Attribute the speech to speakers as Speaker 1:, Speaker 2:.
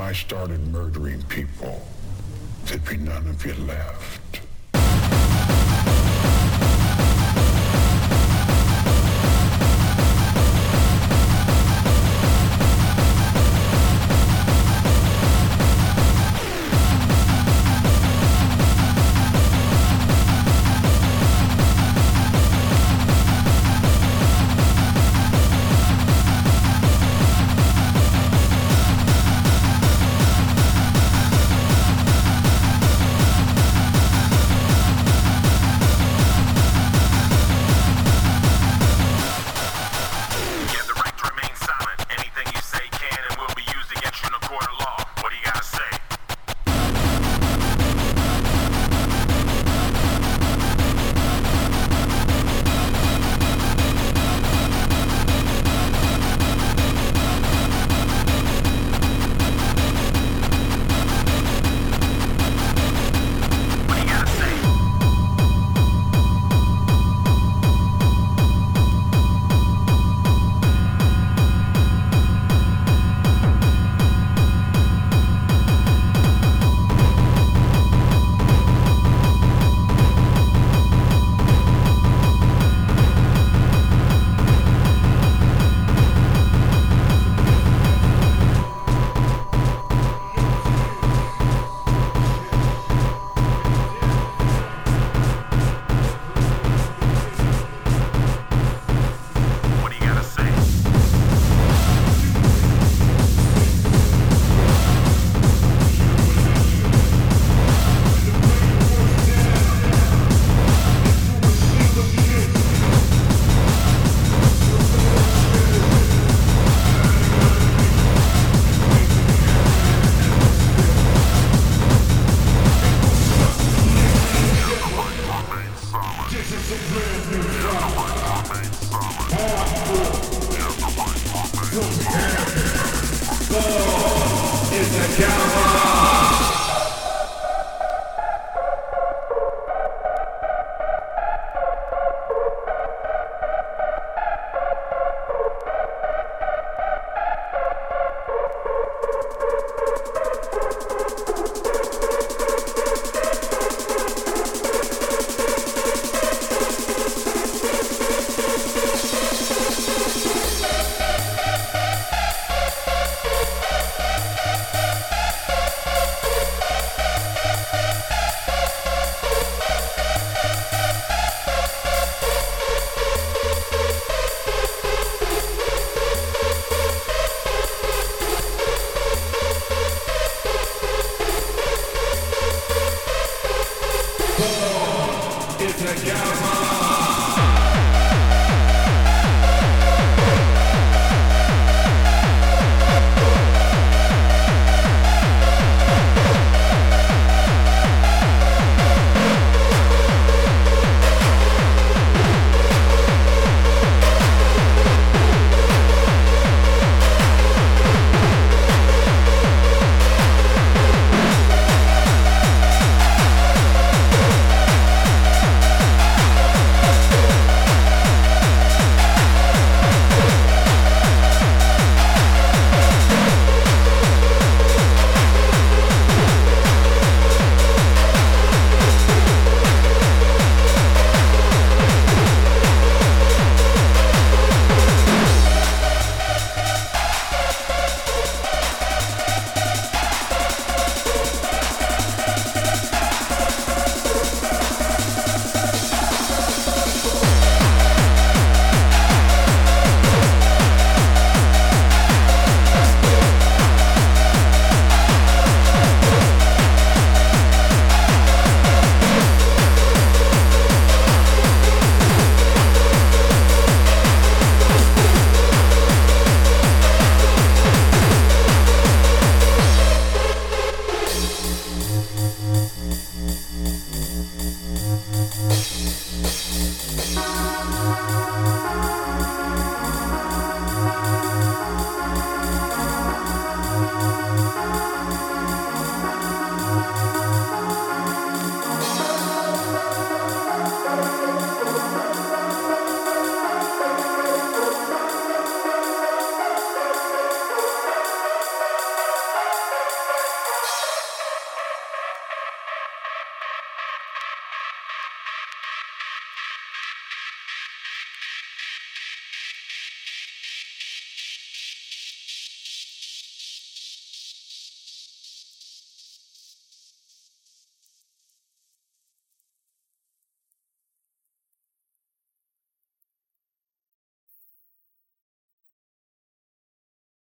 Speaker 1: If I started murdering people, there'd be none of you left.